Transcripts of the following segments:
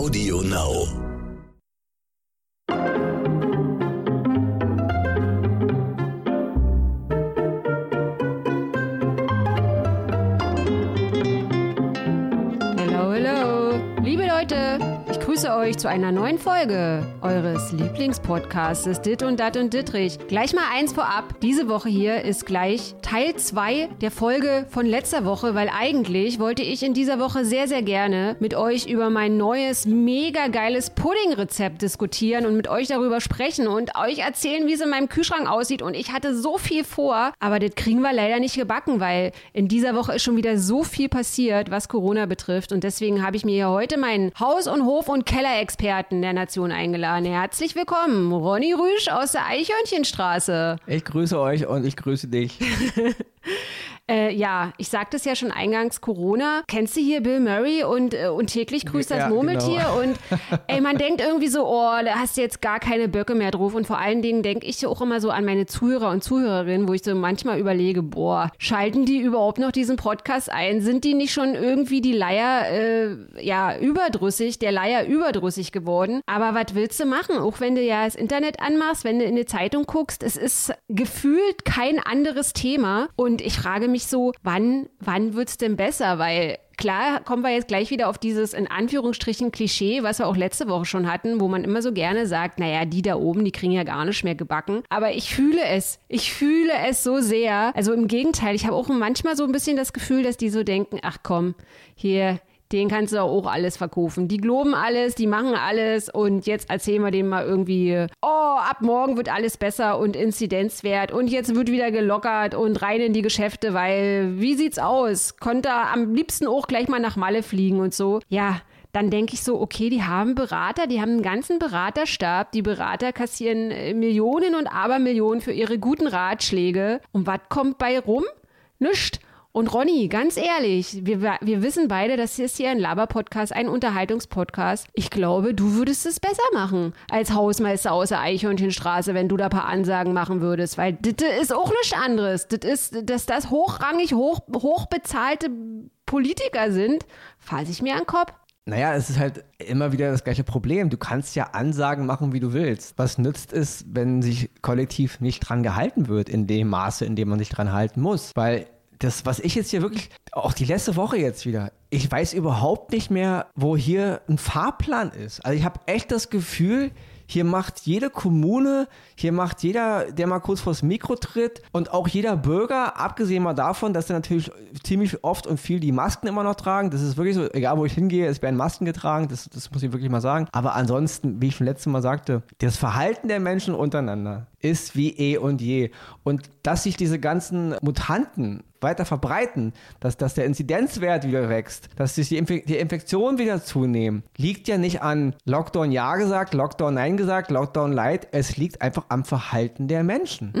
Audio Now. Ich grüße euch zu einer neuen Folge eures Lieblingspodcasts Dit und Dat und Dittrich. Gleich mal eins vorab. Diese Woche hier ist gleich Teil 2 der Folge von letzter Woche, weil eigentlich wollte ich in dieser Woche sehr, sehr gerne mit euch über mein neues, mega geiles Pudding-Rezept diskutieren und mit euch darüber sprechen und euch erzählen, wie es in meinem Kühlschrank aussieht. Und ich hatte so viel vor, aber das kriegen wir leider nicht gebacken, weil in dieser Woche ist schon wieder so viel passiert, was Corona betrifft. Und deswegen habe ich mir hier heute meinen Haus- und Hof- und Kellerexperten der Nation eingeladen. Herzlich willkommen, Ronny Rüsch aus der Eichhörnchenstraße. Ich grüße euch und ich grüße dich. Äh, ja, ich sagte es ja schon eingangs, Corona. Kennst du hier Bill Murray und, äh, und täglich grüßt das Ja, Murmeltier? genau. Und ey, man denkt irgendwie so, oh, da hast du jetzt gar keine Böcke mehr drauf. Und vor allen Dingen denke ich auch immer so an meine Zuhörer und Zuhörerinnen, wo ich so manchmal überlege, boah, schalten die überhaupt noch diesen Podcast ein? Sind die nicht schon irgendwie die Leier, äh, ja, überdrüssig, der Leier überdrüssig geworden? Aber was willst du machen? Auch wenn du ja das Internet anmachst, wenn du in die Zeitung guckst, es ist gefühlt kein anderes Thema. Und ich frage mich so, wann, wann wird's denn besser? Weil Klar, kommen wir jetzt gleich wieder auf dieses in Anführungsstrichen Klischee, was wir auch letzte Woche schon hatten, wo man immer so gerne sagt, naja, die da oben, die kriegen ja gar nicht mehr gebacken. Aber ich fühle es. Ich fühle es so sehr. Also im Gegenteil, ich habe auch manchmal so ein bisschen das Gefühl, dass die so denken, ach komm, hier, den kannst du auch alles verkaufen. Die globen alles, die machen alles und jetzt erzählen wir denen mal irgendwie, oh, ab morgen wird alles besser und Inzidenzwert und jetzt wird wieder gelockert und rein in die Geschäfte, weil wie sieht's aus? Konnte am liebsten auch gleich mal nach Malle fliegen und so. Ja, dann denke ich so, okay, die haben Berater, die haben einen ganzen Beraterstab. Die Berater kassieren äh, Millionen und Abermillionen für ihre guten Ratschläge. Und was kommt bei rum? Nischt. Und Ronny, ganz ehrlich, wir, wir wissen beide, das ist hier ein Laber-Podcast, ein Unterhaltungspodcast. Ich glaube, du würdest es besser machen als Hausmeister aus der Eichhörnchenstraße, wenn du da ein paar Ansagen machen würdest. Weil das ist auch nichts anderes. Das ist, dass das hochrangig, hoch, hochbezahlte Politiker sind, fasse ich mir an den Kopf. Naja, es ist halt immer wieder das gleiche Problem. Du kannst ja Ansagen machen, wie du willst. Was nützt es, wenn sich kollektiv nicht dran gehalten wird, in dem Maße, in dem man sich dran halten muss? Weil das, was ich jetzt hier wirklich, auch die letzte Woche jetzt wieder, ich weiß überhaupt nicht mehr, wo hier ein Fahrplan ist. Also ich habe echt das Gefühl, hier macht jede Kommune, hier macht jeder, der mal kurz vors Mikro tritt und auch jeder Bürger, abgesehen mal davon, dass sie natürlich ziemlich oft und viel die Masken immer noch tragen. Das ist wirklich so, egal wo ich hingehe, es werden Masken getragen, das, das muss ich wirklich mal sagen. Aber ansonsten, wie ich schon letztes Mal sagte, das Verhalten der Menschen untereinander ist wie eh und je. Und dass sich diese ganzen Mutanten weiter verbreiten, dass, dass der Inzidenzwert wieder wächst, dass sich die, Inf die Infektionen wieder zunehmen, liegt ja nicht an Lockdown ja gesagt, Lockdown nein gesagt, Lockdown light. Es liegt einfach am Verhalten der Menschen.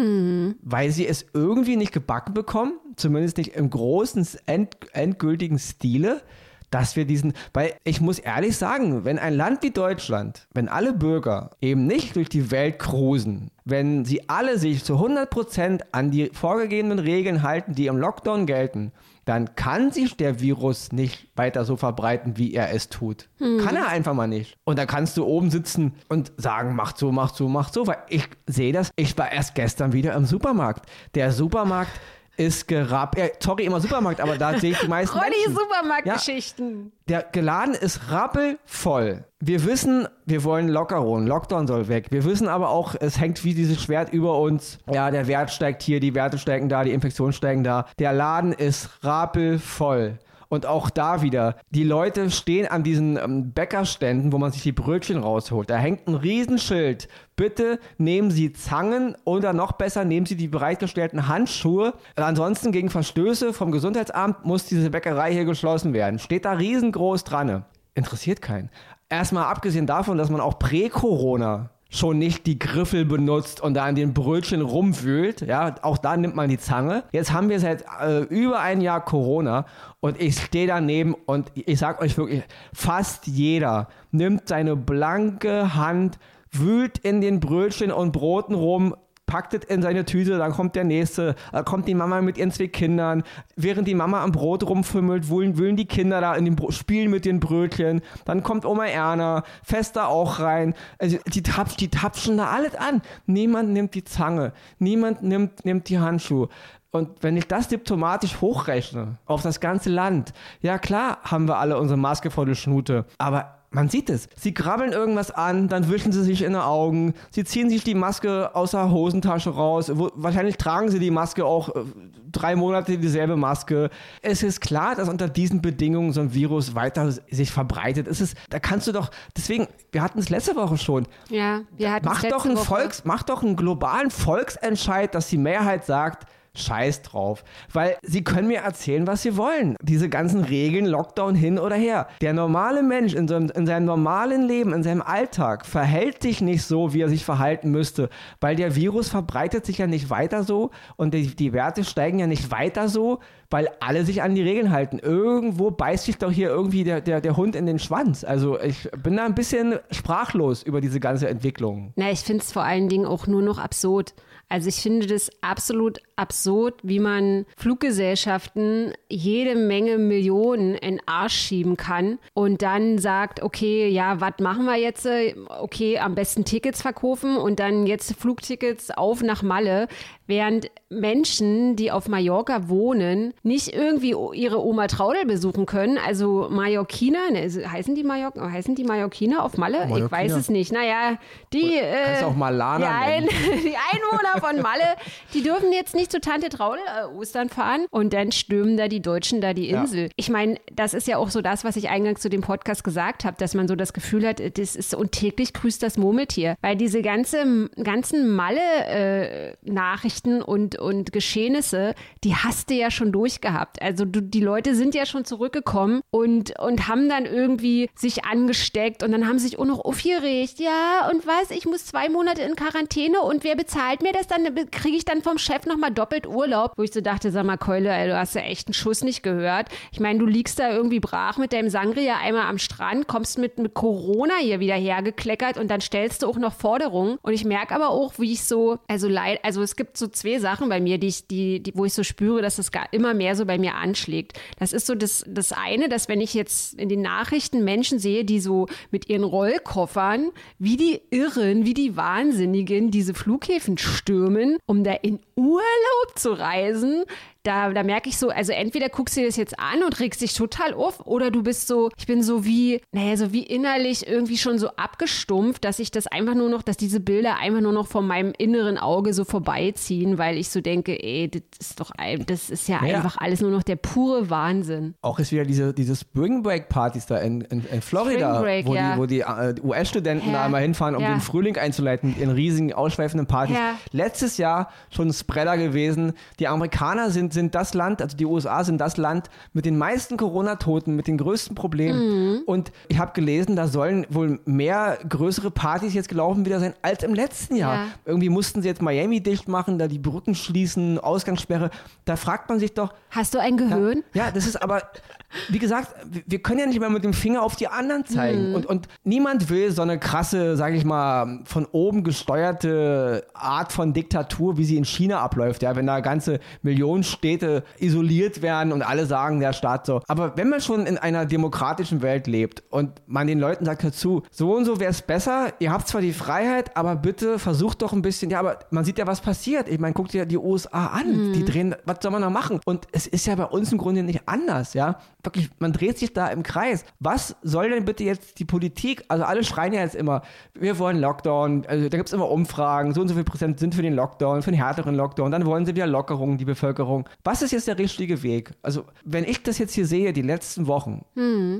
Weil sie es irgendwie nicht gebacken bekommen, zumindest nicht im großen, end, endgültigen Stile, dass wir diesen, weil ich muss ehrlich sagen, wenn ein Land wie Deutschland, wenn alle Bürger eben nicht durch die Welt cruisen, wenn sie alle sich zu 100% an die vorgegebenen Regeln halten, die im Lockdown gelten, dann kann sich der Virus nicht weiter so verbreiten, wie er es tut. Kann er einfach mal nicht. Und dann kannst du oben sitzen und sagen, macht so, macht so, macht so, weil ich sehe das. Ich war erst gestern wieder im Supermarkt. Der Supermarkt ist gerappt. Ja, sorry, immer Supermarkt, aber da sehe ich die meisten Ronny, Menschen. Supermarktgeschichten. Der Geladen ist rappelvoll. Wir wissen, wir wollen Lockerung. Lockdown soll weg. Wir wissen aber auch, es hängt wie dieses Schwert über uns. Ja, der Wert steigt hier, die Werte steigen da, die Infektionen steigen da. Der Laden ist rappelvoll. Und auch da wieder, die Leute stehen an diesen ähm, Bäckerständen, wo man sich die Brötchen rausholt. Da hängt ein Riesenschild. Bitte nehmen Sie Zangen oder noch besser, nehmen Sie die bereitgestellten Handschuhe. Ansonsten gegen Verstöße vom Gesundheitsamt muss diese Bäckerei hier geschlossen werden. Steht da riesengroß dran. Interessiert keinen. Erstmal abgesehen davon, dass man auch prä-Corona schon nicht die Griffel benutzt und da an den Brötchen rumwühlt. Ja, auch da nimmt man die Zange. Jetzt haben wir seit äh, über ein Jahr Corona und ich stehe daneben und ich sag euch wirklich, fast jeder nimmt seine blanke Hand, wühlt in den Brötchen und Broten rum, packt es in seine Tüte, dann kommt der nächste, dann kommt die Mama mit ihren zwei Kindern, während die Mama am Brot rumfümmelt, wühlen, wühlen die Kinder da in dem spielen mit den Brötchen, dann kommt Oma Erna, fest da auch rein, also die, tapsch, die tapschen da alles an. Niemand nimmt die Zange, niemand nimmt, nimmt die Handschuhe. Und wenn ich das diplomatisch hochrechne auf das ganze Land, ja klar haben wir alle unsere Maske vor der Schnute, aber man sieht es. Sie krabbeln irgendwas an, dann wischen sie sich in die Augen, sie ziehen sich die Maske aus der Hosentasche raus. Wo, wahrscheinlich tragen sie die Maske auch äh, drei Monate dieselbe Maske. Es ist klar, dass unter diesen Bedingungen so ein Virus weiter sich verbreitet. Es ist, da kannst du doch, deswegen, wir hatten es letzte Woche schon. Ja, wir hatten mach es doch einen Woche. Volks, mach doch einen globalen Volksentscheid, dass die Mehrheit sagt, Scheiß drauf. Weil sie können mir erzählen, was sie wollen. Diese ganzen Regeln, Lockdown hin oder her. Der normale Mensch in, seinem, in seinem normalen Leben, in seinem Alltag, verhält sich nicht so, wie er sich verhalten müsste. Weil der Virus verbreitet sich ja nicht weiter so und die, die Werte steigen ja nicht weiter so, weil alle sich an die Regeln halten. Irgendwo beißt sich doch hier irgendwie der, der, der Hund in den Schwanz. Also ich bin da ein bisschen sprachlos über diese ganze Entwicklung. Na, ich finde es vor allen Dingen auch nur noch absurd. Also ich finde das absolut absurd, wie man Fluggesellschaften jede Menge Millionen in den Arsch schieben kann und dann sagt, okay, ja, was machen wir jetzt? Okay, am besten Tickets verkaufen und dann jetzt Flugtickets auf nach Malle, während Menschen, die auf Mallorca wohnen, nicht irgendwie ihre Oma Traudel besuchen können. Also Mallorquiner, ne, heißen die Mallorc heißen die Mallorquiner auf Malle? Mallorquiner. Ich weiß es nicht. Naja, die, Kannst äh, auch Malana die, ein, die Einwohner von Malle, die dürfen jetzt nicht zu Tante Traudel äh, Ostern fahren und dann stürmen da die Deutschen da die Ja. Insel. Ich meine, das ist ja auch so das, was ich eingangs zu dem Podcast gesagt habe, dass man so das Gefühl hat, das ist und täglich grüßt das Murmeltier, weil diese ganze, ganzen Malle-Nachrichten und, und Geschehnisse, die hast du ja schon durchgehabt. Also du, die Leute sind ja schon zurückgekommen und, und haben dann irgendwie sich angesteckt und dann haben sich auch noch aufgeregt. Ja, und was, ich muss zwei Monate in Quarantäne und wer bezahlt mir das dann? Kriege ich dann vom Chef nochmal doppelt Urlaub? Wo ich so dachte, sag mal, Keule, ey, du hast ja echt einen Schuss nicht gehört. Ich meine, du liegst da irgendwie brach mit deinem Sangria einmal am Strand, kommst mit, mit Corona hier wieder hergekleckert und dann stellst du auch noch Forderungen. Und ich merke aber auch, wie ich so, also leid, also es gibt so zwei Sachen bei mir, die ich, die, die, wo ich so spüre, dass es gar immer mehr so bei mir anschlägt. Das ist so das, das eine, dass wenn ich jetzt in den Nachrichten Menschen sehe, die so mit ihren Rollkoffern wie die Irren, wie die Wahnsinnigen diese Flughäfen stürmen, um da in Urlaub zu reisen, da, da merke ich so, also entweder guckst du dir das jetzt an und regst dich total auf, oder du bist so, ich bin so wie, naja, so wie innerlich irgendwie schon so abgestumpft, dass ich das einfach nur noch, dass diese Bilder einfach nur noch von meinem inneren Auge so vorbeiziehen, weil ich so denke, ey, das ist doch, das ist ja Naja. einfach alles nur noch der pure Wahnsinn. Auch ist wieder diese, diese Spring Break Partys da in, in, in Florida, Break, wo, ja. die, wo die äh, US-Studenten Ja. da mal hinfahren, um Ja. den Frühling einzuleiten mit ihren riesigen, ausschweifenden Partys. Ja. Letztes Jahr schon ein Spreader gewesen. Die Amerikaner sind, sind das Land, also die USA sind das Land mit den meisten Corona-Toten, mit den größten Problemen. Mhm. Und ich habe gelesen, da sollen wohl mehr größere Partys jetzt gelaufen wieder sein als im letzten Jahr. Ja. Irgendwie mussten sie jetzt Miami dicht machen, da die Brücken schließen, Ausgangssperre. Da fragt man sich doch, Hast du ein Gehirn? ja, das ist aber, wie gesagt, wir- können ja nicht mehr mit dem Finger auf die anderen zeigen. Und, und niemand will so eine krasse, sage ich mal, von oben gesteuerte Art von Diktatur, wie sie in China abläuft. Ja, wenn da ganze Millionen Städte isoliert werden und alle sagen, der Staat so. Aber wenn man schon in einer demokratischen Welt lebt und man den Leuten sagt, hör zu, so und so wäre es besser, ihr habt zwar die Freiheit, aber bitte versucht doch ein bisschen, ja, aber man sieht ja, was passiert. Ich meine, guckt dir die USA an, die drehen, was soll man da machen? Und es ist ja bei uns im Grunde nicht anders, ja. Wirklich, man dreht sich da im Kreis. Was soll denn bitte jetzt die Politik, also alle schreien ja jetzt immer, wir wollen Lockdown, also da gibt es immer Umfragen, so und so viel Prozent sind für den Lockdown, für den härteren Lockdown, dann wollen sie wieder Lockerungen, die Bevölkerung. Was ist jetzt der richtige Weg? Also, wenn ich das jetzt hier sehe, die letzten Wochen,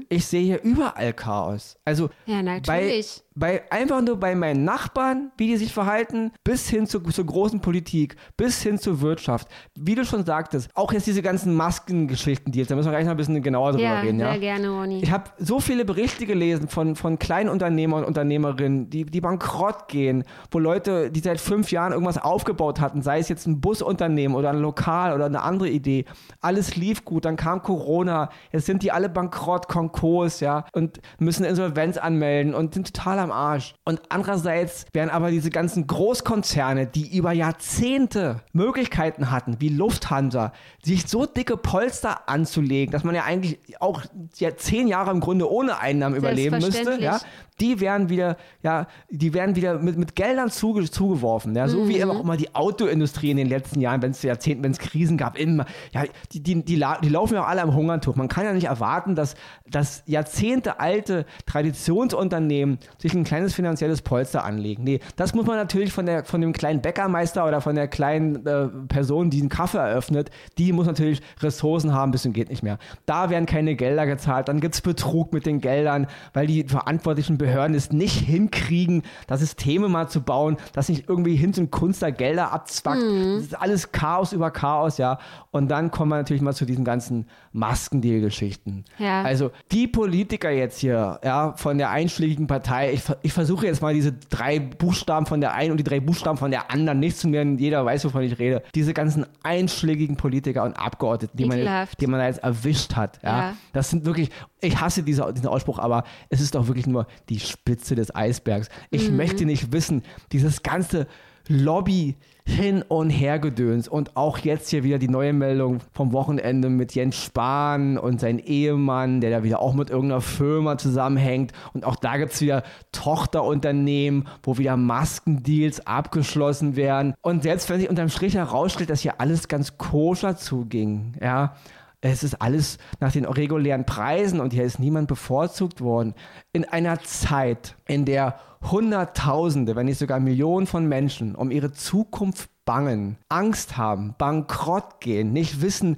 ich sehe hier überall Chaos. Also, Ja, natürlich. bei, bei einfach nur bei meinen Nachbarn, wie die sich verhalten, bis hin zu, zur großen Politik, bis hin zur Wirtschaft. Wie du schon sagtest, auch jetzt diese ganzen Maskengeschichten, die jetzt, da müssen wir gleich noch ein bisschen genauer drüber Ja, reden, ja. sehr gerne, Ronny. Ich habe so viele Berichte gelesen von, von Kleinunternehmer und Unternehmerinnen, die, die bankrott gehen, wo Leute, die seit fünf Jahren irgendwas aufgebaut hatten, sei es jetzt ein Busunternehmen oder ein Lokal oder eine eine andere Idee. Alles lief gut, dann kam Corona, jetzt sind die alle bankrott, Konkurs, ja, und müssen Insolvenz anmelden und sind total am Arsch. Und andererseits werden aber diese ganzen Großkonzerne, die über Jahrzehnte Möglichkeiten hatten, wie Lufthansa, sich so dicke Polster anzulegen, dass man ja eigentlich auch ja, zehn Jahre im Grunde ohne Einnahmen überleben müsste, ja, die werden wieder, ja, die werden wieder mit, mit Geldern zuge, zugeworfen. Ja, so mhm. wie auch immer die Autoindustrie in den letzten Jahren, wenn es Jahrzehnten, wenn es Krisen gab, immer, ja, die, die, die, die laufen ja alle am Hungertuch. Man kann ja nicht erwarten, dass, dass Jahrzehnte alte Traditionsunternehmen sich ein kleines finanzielles Polster anlegen. Nee, das muss man natürlich von, der, von dem kleinen Bäckermeister oder von der kleinen äh, Person, die einen Kaffee eröffnet, die muss natürlich Ressourcen haben, bis zum geht nicht mehr. Da werden keine Gelder gezahlt, dann gibt es Betrug mit den Geldern, weil die verantwortlichen Behörden es nicht hinkriegen, das Systeme mal zu bauen, dass nicht irgendwie hin und Kunst da Gelder abzwackt. Mhm. Das ist alles Chaos über Chaos, ja. Und dann kommen wir natürlich mal zu diesen ganzen Maskendeal-Geschichten. Ja. Also die Politiker jetzt hier, ja, von der einschlägigen Partei, ich, ich versuche jetzt mal diese drei Buchstaben von der einen und die drei Buchstaben von der anderen nicht zu nennen, jeder weiß, wovon ich rede. Diese ganzen einschlägigen Politiker und Abgeordneten, die, man, die man da jetzt erwischt hat, ja. ja. Das sind wirklich, ich hasse diese, diesen Ausspruch, aber es ist doch wirklich nur die Spitze des Eisbergs. Ich mhm. möchte nicht wissen, dieses ganze Lobby hin und her gedöns. Und auch jetzt hier wieder die neue Meldung vom Wochenende mit Jens Spahn und sein Ehemann, der da wieder auch mit irgendeiner Firma zusammenhängt. Und auch da gibt es wieder Tochterunternehmen, wo wieder Maskendeals abgeschlossen werden. Und selbst wenn sich unterm Strich herausstellt, dass hier alles ganz koscher zuging, ja, es ist alles nach den regulären Preisen und hier ist niemand bevorzugt worden. In einer Zeit, in der Hunderttausende, wenn nicht sogar Millionen von Menschen um ihre Zukunft bangen, Angst haben, bankrott gehen, nicht wissen,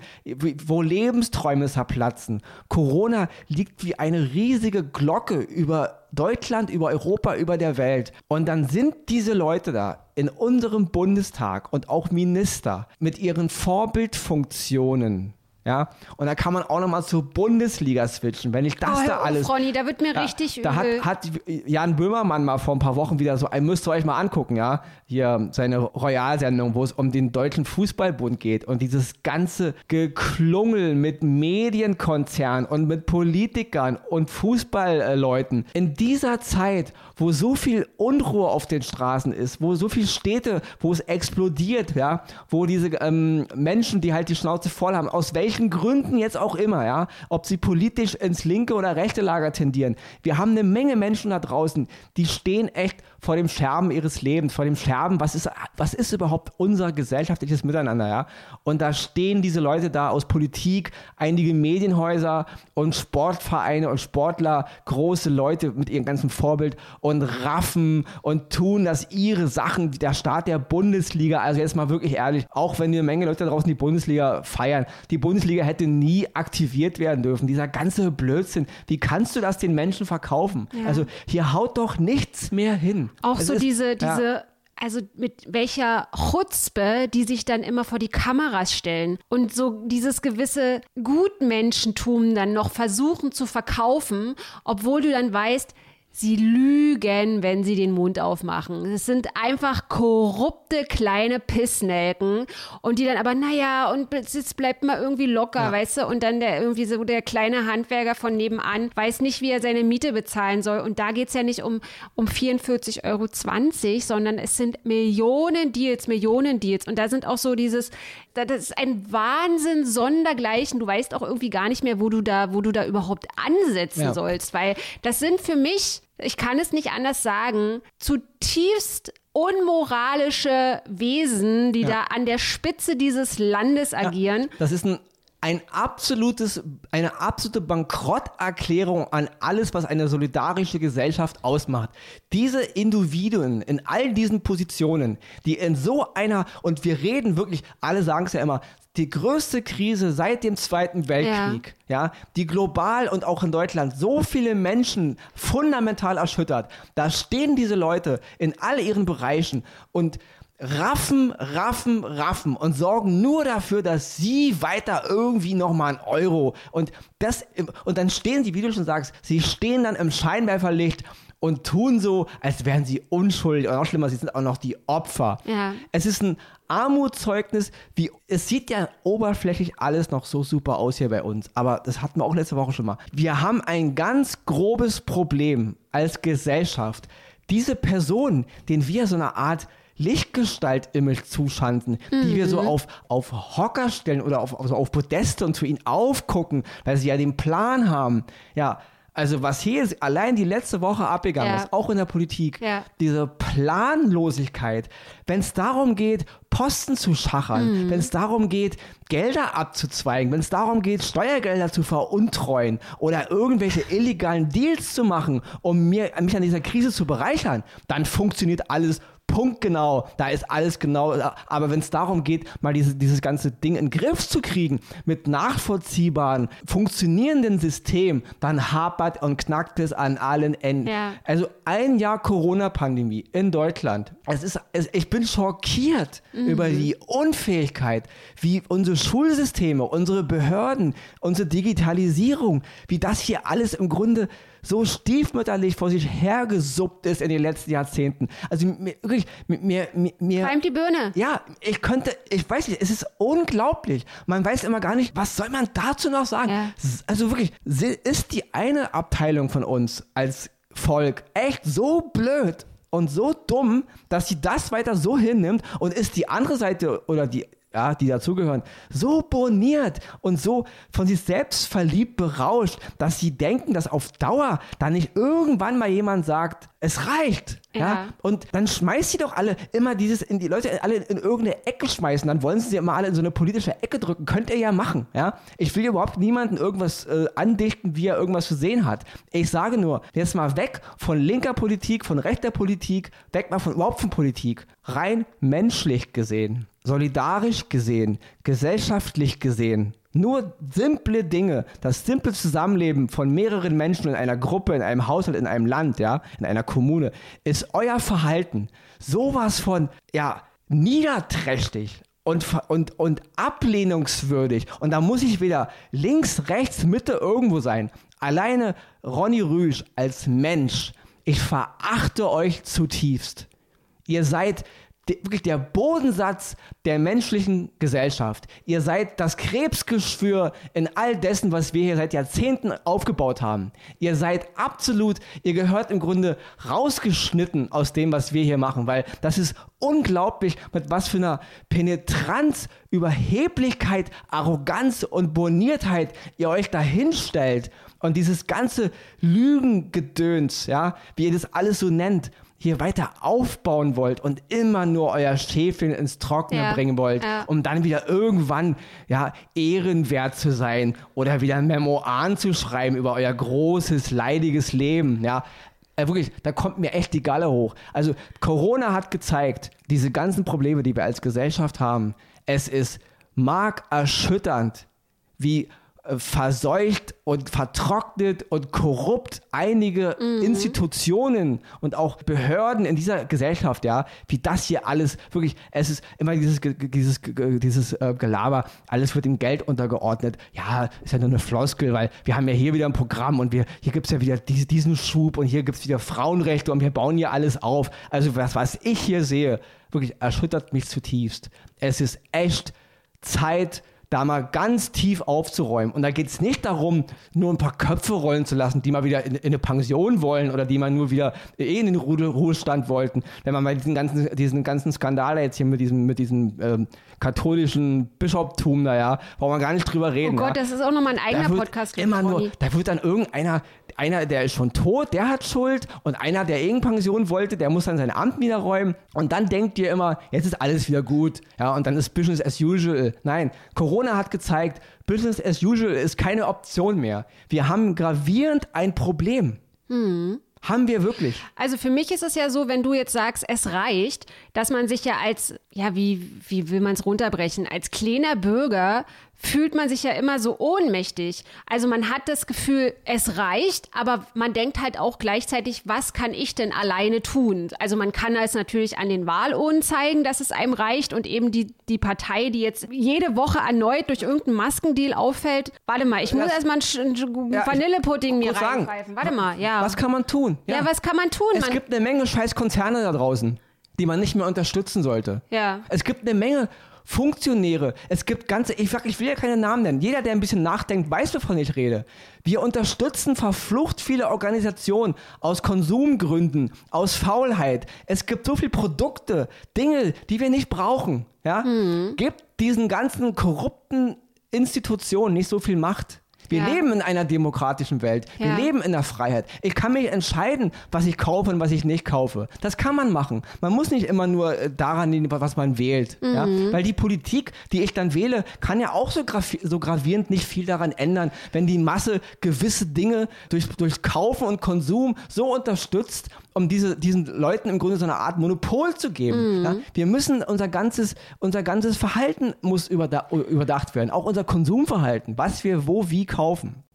wo Lebensträume zerplatzen. Corona liegt wie eine riesige Glocke über Deutschland, über Europa, über der Welt. Und dann sind diese Leute da in unserem Bundestag und auch Minister mit ihren Vorbildfunktionen ja, und da kann man auch nochmal zur Bundesliga switchen, wenn ich das oh, da oh, alles. Ronny, da wird mir ja, richtig da übel. Hat, hat Jan Böhmermann mal vor ein paar Wochen wieder so, ihr müsst ihr euch mal angucken, ja, hier seine Royalsendung, wo es um den Deutschen Fußballbund geht und dieses ganze Geklungel mit Medienkonzernen und mit Politikern und Fußballleuten. In dieser Zeit, wo so viel Unruhe auf den Straßen ist, wo so viele Städte, wo es explodiert, ja, wo diese ähm, Menschen, die halt die Schnauze voll haben, aus welchen welchen Gründen jetzt auch immer, ja, ob sie politisch ins linke oder rechte Lager tendieren. Wir haben eine Menge Menschen da draußen, die stehen echt vor dem Scherben ihres Lebens, vor dem Scherben, was ist, was ist überhaupt unser gesellschaftliches Miteinander, ja? Und da stehen diese Leute da aus Politik, einige Medienhäuser und Sportvereine und Sportler, große Leute mit ihrem ganzen Vorbild und raffen und tun das ihre Sachen, der Start der Bundesliga, also jetzt mal wirklich ehrlich, auch wenn eine Menge Leute da draußen die Bundesliga feiern, die Bundesliga Bundesliga hätte nie aktiviert werden dürfen. Dieser ganze Blödsinn. Wie kannst du das den Menschen verkaufen? Ja. Also hier haut doch nichts mehr hin. Auch es so ist, diese, diese ja also mit welcher Chutzpe die sich dann immer vor die Kameras stellen und so dieses gewisse Gutmenschentum dann noch versuchen zu verkaufen, obwohl du dann weißt, Sie lügen, wenn sie den Mund aufmachen. Es sind einfach korrupte kleine Pissnelken und die dann aber, naja, und jetzt bleibt mal irgendwie locker, ja. weißt du? Und dann der irgendwie so der kleine Handwerker von nebenan weiß nicht, wie er seine Miete bezahlen soll. Und da geht es ja nicht um, um 44,20 Euro, sondern es sind Millionen Deals, Millionen Deals. Und da sind auch so dieses, das ist ein Wahnsinn sondergleichen. Du weißt auch irgendwie gar nicht mehr, wo du da, wo du da überhaupt ansetzen ja. sollst, weil das sind für mich ich kann es nicht anders sagen, zutiefst unmoralische Wesen, die ja. da an der Spitze dieses Landes agieren. Ja, das ist ein ein absolutes, eine absolute Bankrotterklärung an alles, was eine solidarische Gesellschaft ausmacht. Diese Individuen in all diesen Positionen, die in so einer, und wir reden wirklich, alle sagen es ja immer, die größte Krise seit dem Zweiten Weltkrieg, ja. ja, die global und auch in Deutschland so viele Menschen fundamental erschüttert. Da stehen diese Leute in all ihren Bereichen und raffen, raffen, raffen und sorgen nur dafür, dass sie weiter irgendwie nochmal einen Euro und das, und dann stehen sie, wie du schon sagst, sie stehen dann im Scheinwerferlicht und tun so, als wären sie unschuldig oder noch schlimmer, sie sind auch noch die Opfer. Ja. Es ist ein Armutszeugnis, wie es sieht ja oberflächlich alles noch so super aus hier bei uns, aber das hatten wir auch letzte Woche schon mal. Wir haben ein ganz grobes Problem als Gesellschaft. Diese Person, den wir so eine Art Lichtgestalt-Image zuschanden, die wir so auf, auf Hocker stellen oder auf, auf, so auf Podeste und zu ihnen aufgucken, weil sie ja den Plan haben. Ja, also was hier allein die letzte Woche abgegangen Ja. ist, auch in der Politik, Ja. diese Planlosigkeit, wenn es darum geht, Posten zu schachern, wenn es darum geht, Gelder abzuzweigen, wenn es darum geht, Steuergelder zu veruntreuen oder irgendwelche illegalen Deals zu machen, um mir, mich an dieser Krise zu bereichern, dann funktioniert alles punktgenau, da ist alles genau, aber wenn es darum geht, mal diese, dieses ganze Ding in den Griff zu kriegen, mit nachvollziehbaren, funktionierenden System, dann hapert und knackt es an allen Enden. Ja. Also ein Jahr Corona-Pandemie in Deutschland. Es ist, es, ich bin schockiert über die Unfähigkeit, wie unsere Schulsysteme, unsere Behörden, unsere Digitalisierung, wie das hier alles im Grunde so stiefmütterlich vor sich hergesuppt ist in den letzten Jahrzehnten. Also mir, wirklich, mir, mir, mir die Birne. ja, ich könnte, ich weiß nicht, es ist unglaublich. Man weiß immer gar nicht, was soll man dazu noch sagen. Ja. Also wirklich, ist die eine Abteilung von uns als Volk echt so blöd und so dumm, dass sie das weiter so hinnimmt und ist die andere Seite oder die ja, die dazugehören, so boniert und so von sich selbst verliebt berauscht, dass sie denken, dass auf Dauer da nicht irgendwann mal jemand sagt, es reicht. Ja. Ja. Und dann schmeißt sie doch alle immer dieses, in die Leute alle in irgendeine Ecke schmeißen, dann wollen sie sie immer alle in so eine politische Ecke drücken. Könnt ihr ja machen, ja. Ich will überhaupt niemanden irgendwas äh, andichten, wie er irgendwas zu sehen hat. Ich sage nur, jetzt mal weg von linker Politik, von rechter Politik, weg mal von überhaupt von Politik. Rein menschlich gesehen, solidarisch gesehen, gesellschaftlich gesehen. Nur simple Dinge, das simple Zusammenleben von mehreren Menschen in einer Gruppe, in einem Haushalt, in einem Land, ja, in einer Kommune, ist euer Verhalten sowas von, ja, niederträchtig und, und, und ablehnungswürdig. Und da muss ich wieder links, rechts, Mitte irgendwo sein. Alleine Ronny Rüsch als Mensch, ich verachte euch zutiefst. Ihr seid de- wirklich der Bodensatz der menschlichen Gesellschaft. Ihr seid das Krebsgeschwür in all dessen, was wir hier seit Jahrzehnten aufgebaut haben. Ihr seid absolut, ihr gehört im Grunde rausgeschnitten aus dem, was wir hier machen, weil das ist unglaublich, mit was für einer Penetranz, Überheblichkeit, Arroganz und Boniertheit ihr euch dahin stellt und dieses ganze Lügengedöns, ja, wie ihr das alles so nennt, hier weiter aufbauen wollt und immer nur euer Schäfchen ins Trockene Ja, bringen wollt, ja. um dann wieder irgendwann ja ehrenwert zu sein oder wieder Memoiren zu schreiben über euer großes leidiges Leben, ja. Äh, wirklich, da kommt mir echt die Galle hoch. Also Corona hat gezeigt, diese ganzen Probleme, die wir als Gesellschaft haben, es ist markerschütternd, wie verseucht und vertrocknet und korrupt einige Institutionen und auch Behörden in dieser Gesellschaft, ja, wie das hier alles wirklich, es ist immer dieses, dieses, dieses äh, Gelaber, alles wird dem Geld untergeordnet. Ja, ist ja nur eine Floskel, weil wir haben ja hier wieder ein Programm und wir, hier gibt es ja wieder diese, diesen Schub und hier gibt es wieder Frauenrechte und wir bauen hier alles auf. Also was, was ich hier sehe, wirklich erschüttert mich zutiefst. Es ist echt Zeit, da mal ganz tief aufzuräumen. Und da geht es nicht darum, nur ein paar Köpfe rollen zu lassen, die mal wieder in, in eine Pension wollen oder die mal nur wieder eh in den Ruhe- Ruhestand wollten. Wenn man mal diesen ganzen, diesen ganzen Skandal jetzt hier mit diesem, mit diesem ähm, katholischen Bischoptum da, ja, brauchen wir gar nicht drüber Oh reden. Gott, ja. das ist auch nochmal ein eigener Podcast. immer nur, da wird dann irgendeiner, einer, der ist schon tot, der hat Schuld und einer, der irgendeine Pension wollte, der muss dann sein Amt wieder räumen und dann denkt ihr immer, jetzt ist alles wieder gut, ja, und dann ist Business as usual. Nein, Corona hat gezeigt, Business as usual ist keine Option mehr. Wir haben gravierend ein Problem. Haben wir wirklich. Also für mich ist es ja so, wenn du jetzt sagst, es reicht, dass man sich ja als ja, wie, wie will man es runterbrechen? Als kleiner Bürger fühlt man sich ja immer so ohnmächtig. Also man hat das Gefühl, es reicht, aber man denkt halt auch gleichzeitig, was kann ich denn alleine tun? Also man kann es natürlich an den Wahlurnen zeigen, dass es einem reicht und eben die, die Partei, die jetzt jede Woche erneut durch irgendeinen Maskendeal auffällt. Warte mal, ich muss erstmal einen ja, Vanillepudding mir reingreifen. Warte mal, ja. Was kann man tun? Ja, ja was kann man tun? Es man gibt eine Menge scheiß Konzerne da draußen, die man nicht mehr unterstützen sollte. Ja. Es gibt eine Menge Funktionäre. Es gibt ganze, ich, sag, ich will ja keine Namen nennen. Jeder, der ein bisschen nachdenkt, weiß, wovon ich rede. Wir unterstützen verflucht viele Organisationen aus Konsumgründen, aus Faulheit. Es gibt so viele Produkte, Dinge, die wir nicht brauchen. Ja? Mhm. Gibt diesen ganzen korrupten Institutionen nicht so viel Macht. Wir ja. leben in einer demokratischen Welt. Wir ja. leben in der Freiheit. Ich kann mich entscheiden, was ich kaufe und was ich nicht kaufe. Das kann man machen. Man muss nicht immer nur äh, daran nehmen, was man wählt. Mhm. Ja? Weil die Politik, die ich dann wähle, kann ja auch so, so gravierend nicht viel daran ändern, wenn die Masse gewisse Dinge durch, durch Kaufen und Konsum so unterstützt um diese, diesen Leuten im Grunde so eine Art Monopol zu geben. Mhm. Ja? Wir müssen unser ganzes, unser ganzes Verhalten muss überdacht, überdacht werden, auch unser Konsumverhalten, was wir wo wie kaufen.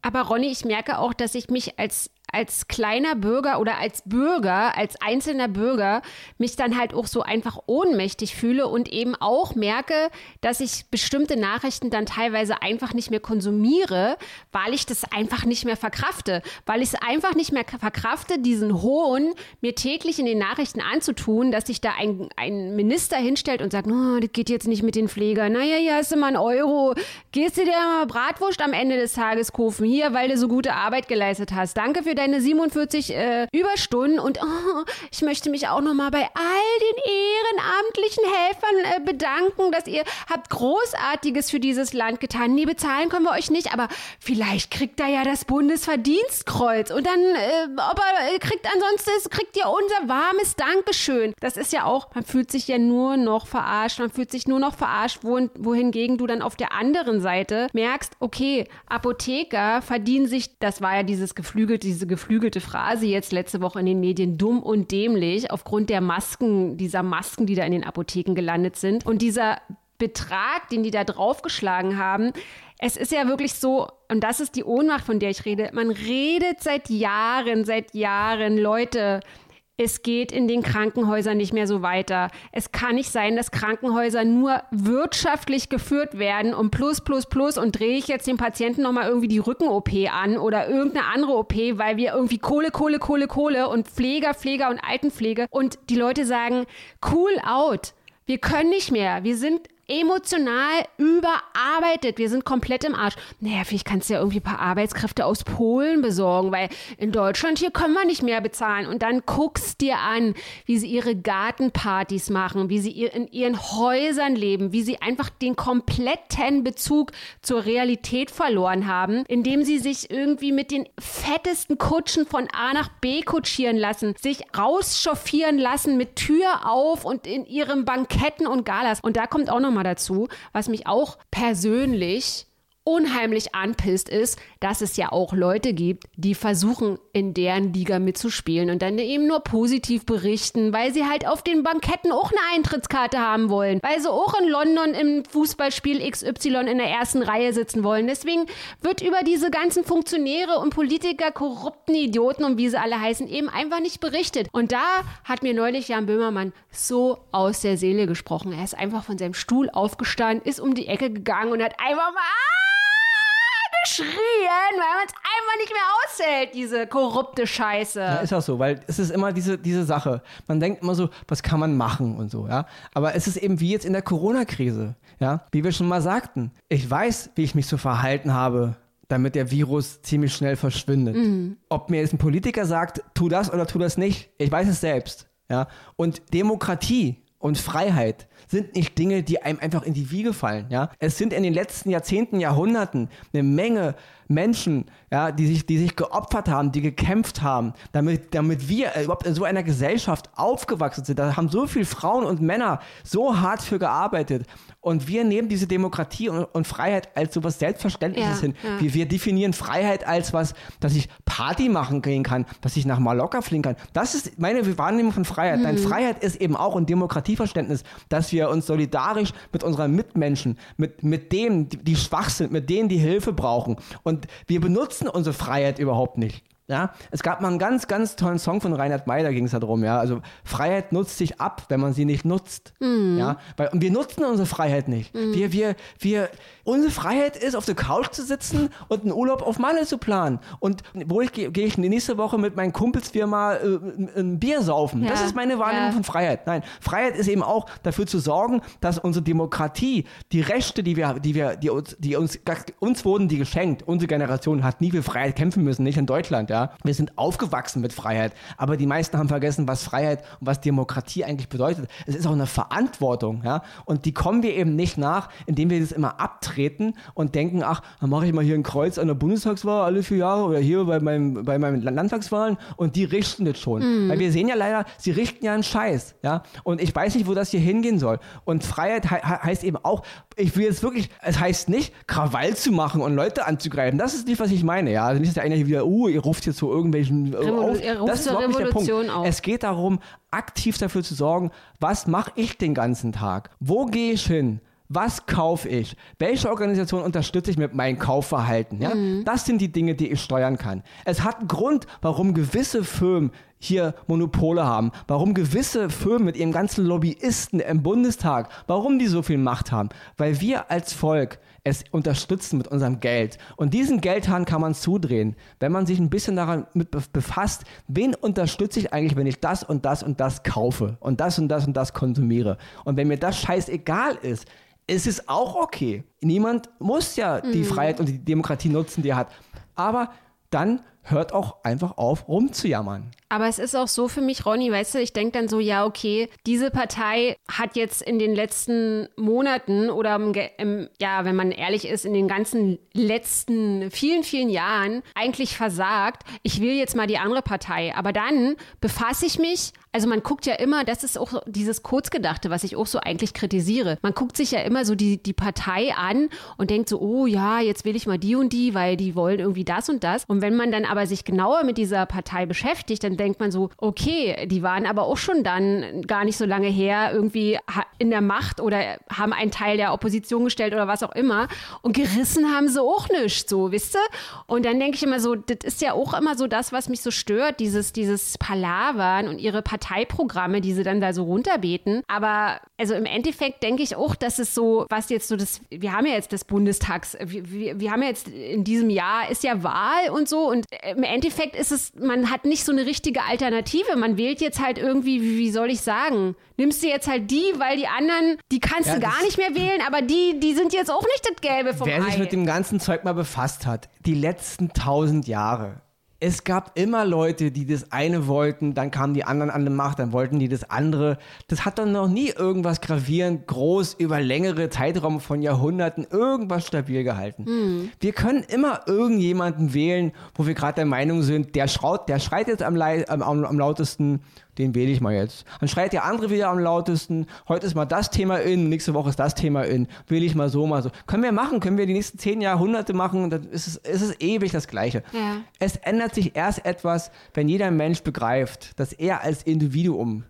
Aber Ronny, ich merke auch, dass ich mich als als kleiner Bürger oder als Bürger, als einzelner Bürger mich dann halt auch so einfach ohnmächtig fühle und eben auch merke, dass ich bestimmte Nachrichten dann teilweise einfach nicht mehr konsumiere, weil ich das einfach nicht mehr verkrafte, weil ich es einfach nicht mehr verkrafte, diesen Hohn mir täglich in den Nachrichten anzutun, dass sich da ein, ein Minister hinstellt und sagt, oh, das geht jetzt nicht mit den Pflegern, naja, hier hast du mal einen Euro, gehst du dir mal Bratwurst am Ende des Tages kaufen, hier, weil du so gute Arbeit geleistet hast. Danke für deine 47 äh, Überstunden und oh, ich möchte mich auch nochmal bei all den ehrenamtlichen Helfern äh, bedanken, dass ihr habt Großartiges für dieses Land getan. Nee, bezahlen können wir euch nicht, aber vielleicht kriegt er ja das Bundesverdienstkreuz und dann, äh, ob er äh, kriegt ansonsten, kriegt ihr unser warmes Dankeschön. Das ist ja auch, man fühlt sich ja nur noch verarscht, man fühlt sich nur noch verarscht, wohingegen du dann auf der anderen Seite merkst, okay, Apotheker verdienen sich, das war ja dieses geflügelte, diese geflügelte Phrase jetzt letzte Woche in den Medien, dumm und dämlich, aufgrund der Masken, dieser Masken, die da in den Apotheken gelandet sind. Und dieser Betrag, den die da draufgeschlagen haben, es ist ja wirklich so, und das ist die Ohnmacht, von der ich rede, man redet seit Jahren, seit Jahren, Leute, es geht in den Krankenhäusern nicht mehr so weiter. Es kann nicht sein, dass Krankenhäuser nur wirtschaftlich geführt werden und plus, plus, plus und drehe ich jetzt dem Patienten nochmal irgendwie die Rücken-OP an oder irgendeine andere OP, weil wir irgendwie Kohle, Kohle, Kohle, Kohle und Pfleger, Pfleger und Altenpflege und die Leute sagen, cool out. Wir können nicht mehr. Wir sind emotional überarbeitet. Wir sind komplett im Arsch. Naja, vielleicht kannst du ja irgendwie ein paar Arbeitskräfte aus Polen besorgen, weil in Deutschland hier können wir nicht mehr bezahlen. Und dann guckst dir an, wie sie ihre Gartenpartys machen, wie sie in ihren Häusern leben, wie sie einfach den kompletten Bezug zur Realität verloren haben, indem sie sich irgendwie mit den fettesten Kutschen von A nach B kutschieren lassen, sich rauschauffieren lassen mit Tür auf und in ihren Banketten und Galas. Und da kommt auch noch mal dazu, was mich auch persönlich unheimlich anpisst, ist, dass es ja auch Leute gibt, die versuchen, in deren Liga mitzuspielen und dann eben nur positiv berichten, weil sie halt auf den Banketten auch eine Eintrittskarte haben wollen, weil sie auch in London im Fußballspiel XY in der ersten Reihe sitzen wollen. Deswegen wird über diese ganzen Funktionäre und Politiker, korrupten Idioten und wie sie alle heißen, eben einfach nicht berichtet. Und da hat mir neulich Jan Böhmermann so aus der Seele gesprochen. Er ist einfach von seinem Stuhl aufgestanden, ist um die Ecke gegangen und hat einfach mal geschrien, weil man es einfach nicht mehr aushält, diese korrupte Scheiße. Ja, ist auch so, weil es ist immer diese, diese Sache. Man denkt immer so, was kann man machen und so, ja. Aber es ist eben wie jetzt in der Corona-Krise, ja. Wie wir schon mal sagten. Ich weiß, wie ich mich so verhalten habe, damit der Virus ziemlich schnell verschwindet. Mhm. Ob mir jetzt ein Politiker sagt, tu das oder tu das nicht, ich weiß es selbst, ja. Und Demokratie und Freiheit sind nicht Dinge, die einem einfach in die Wiege fallen. Ja? Es sind in den letzten Jahrzehnten, Jahrhunderten eine Menge Menschen ja, die sich, die sich geopfert haben, die gekämpft haben, damit, damit wir äh, überhaupt in so einer Gesellschaft aufgewachsen sind. Da haben so viele Frauen und Männer so hart für gearbeitet. Und wir nehmen diese Demokratie und, und Freiheit als so was Selbstverständliches Ja, hin. ja. Wir, wir definieren Freiheit als was, dass ich Party machen gehen kann, dass ich nach Mallorca fliegen kann. Das ist meine Wahrnehmung von Freiheit. Mhm. Nein, Freiheit ist eben auch ein Demokratieverständnis, dass wir uns solidarisch mit unseren Mitmenschen, mit, mit denen, die, die schwach sind, mit denen, die Hilfe brauchen. Und wir benutzen unsere Freiheit überhaupt nicht. Ja, es gab mal einen ganz, ganz tollen Song von Reinhard May, da ging es darum, ja, also Freiheit nutzt sich ab, wenn man sie nicht nutzt. Ja, weil, und wir nutzen unsere Freiheit nicht. Wir, wir, wir, unsere Freiheit ist, auf der Couch zu sitzen und einen Urlaub auf Malle zu planen. Und wo ich gehe, gehe ich nächste Woche mit meinen Kumpels wir mal äh, ein- Bier saufen. Das Ja, ist meine Wahrnehmung ja. von Freiheit. Nein, Freiheit ist eben auch dafür zu sorgen, dass unsere Demokratie, die Rechte, die wir, die wir, die uns, die uns, uns wurden die geschenkt. Unsere Generation hat nie für Freiheit kämpfen müssen, nicht in Deutschland, ja. Wir sind aufgewachsen mit Freiheit. Aber die meisten haben vergessen, was Freiheit und was Demokratie eigentlich bedeutet. Es ist auch eine Verantwortung, ja. Und die kommen wir eben nicht nach, indem wir das immer abtreten und denken, ach, dann mache ich mal hier ein Kreuz an der Bundestagswahl alle vier Jahre oder hier bei meinem, bei meinen Landtagswahlen und die richten das schon. Weil wir sehen ja leider, sie richten ja einen Scheiß, ja. Und ich weiß nicht, wo das hier hingehen soll. Und Freiheit he he- heißt eben auch, ich will jetzt wirklich, es heißt nicht, Krawall zu machen und Leute anzugreifen. Das ist nicht, was ich meine, ja. Also nicht, dass der eine hier wieder, uh, ihr ruft jetzt zu irgendwelchen äh, Revolu- auf. ruft Das ist zur. Revolution auf. Es geht darum, aktiv dafür zu sorgen, was mache ich den ganzen Tag? Wo gehe ich hin? Was kaufe ich? Welche Organisation unterstütze ich mit meinem Kaufverhalten? Ja? Mhm. Das sind die Dinge, die ich steuern kann. Es hat einen Grund, warum gewisse Firmen hier Monopole haben, warum gewisse Firmen mit ihren ganzen Lobbyisten im Bundestag, warum die so viel Macht haben. Weil wir als Volk es unterstützen mit unserem Geld. Und diesen Geldhahn kann man zudrehen, wenn man sich ein bisschen daran mit bef- befasst, wen unterstütze ich eigentlich, wenn ich das und das und das kaufe und das und das und das konsumiere. Und wenn mir das scheißegal ist, ist es auch okay. Niemand muss ja die Freiheit und die Demokratie nutzen, die er hat. Aber dann hört auch einfach auf, rumzujammern. Aber es ist auch so für mich, Ronny, weißt du, ich denke dann so, ja, okay, diese Partei hat jetzt in den letzten Monaten oder im, im, ja, wenn man ehrlich ist, in den ganzen letzten vielen, vielen Jahren eigentlich versagt. Ich will jetzt mal die andere Partei. Aber dann befasse ich mich, also man guckt ja immer, das ist auch dieses Kurzgedachte, was ich auch so eigentlich kritisiere. Man guckt sich ja immer so die, die Partei an und denkt so, oh ja, jetzt will ich mal die und die, weil die wollen irgendwie das und das. Und wenn man dann aber sich genauer mit dieser Partei beschäftigt, dann denkt man so, okay, die waren aber auch schon dann gar nicht so lange her irgendwie in der Macht oder haben einen Teil der Opposition gestellt oder was auch immer. Und gerissen haben sie auch nichts, so, wisst ihr? Und dann denke ich immer so, das ist ja auch immer so das, was mich so stört, dieses, dieses Palavern und ihre Parteiprogramme, die sie dann da so runterbeten. Aber also im Endeffekt denke ich auch, dass es so, was jetzt so das, wir haben ja jetzt das Bundestags, wir, wir, wir haben ja jetzt in diesem Jahr ist ja Wahl und so und im Endeffekt ist es, man hat nicht so eine richtige Alternative. Man wählt jetzt halt irgendwie, wie wie soll ich sagen, nimmst du jetzt halt die, weil die anderen, die kannst Ja, du gar nicht mehr wählen, aber die, die sind jetzt auch nicht das Gelbe vom Wer sich Ei. mit dem ganzen Zeug mal befasst hat, die letzten tausend Jahre, es gab immer Leute, die das eine wollten, dann kamen die anderen an die Macht, dann wollten die das andere. Das hat dann noch nie irgendwas gravierend groß über längere Zeitraum von Jahrhunderten irgendwas stabil gehalten. Wir können immer irgendjemanden wählen, wo wir gerade der Meinung sind, der, schraut, der schreit jetzt am, am, am lautesten, den wähle ich mal jetzt. Dann schreit der andere wieder am lautesten, heute ist mal das Thema in, nächste Woche ist das Thema in, wähle ich mal so, mal so. Können wir machen, können wir die nächsten zehn Jahrhunderte machen, dann ist es, ist es ewig das Gleiche. Ja. Es ändert sich erst etwas, wenn jeder Mensch begreift, dass er als Individuum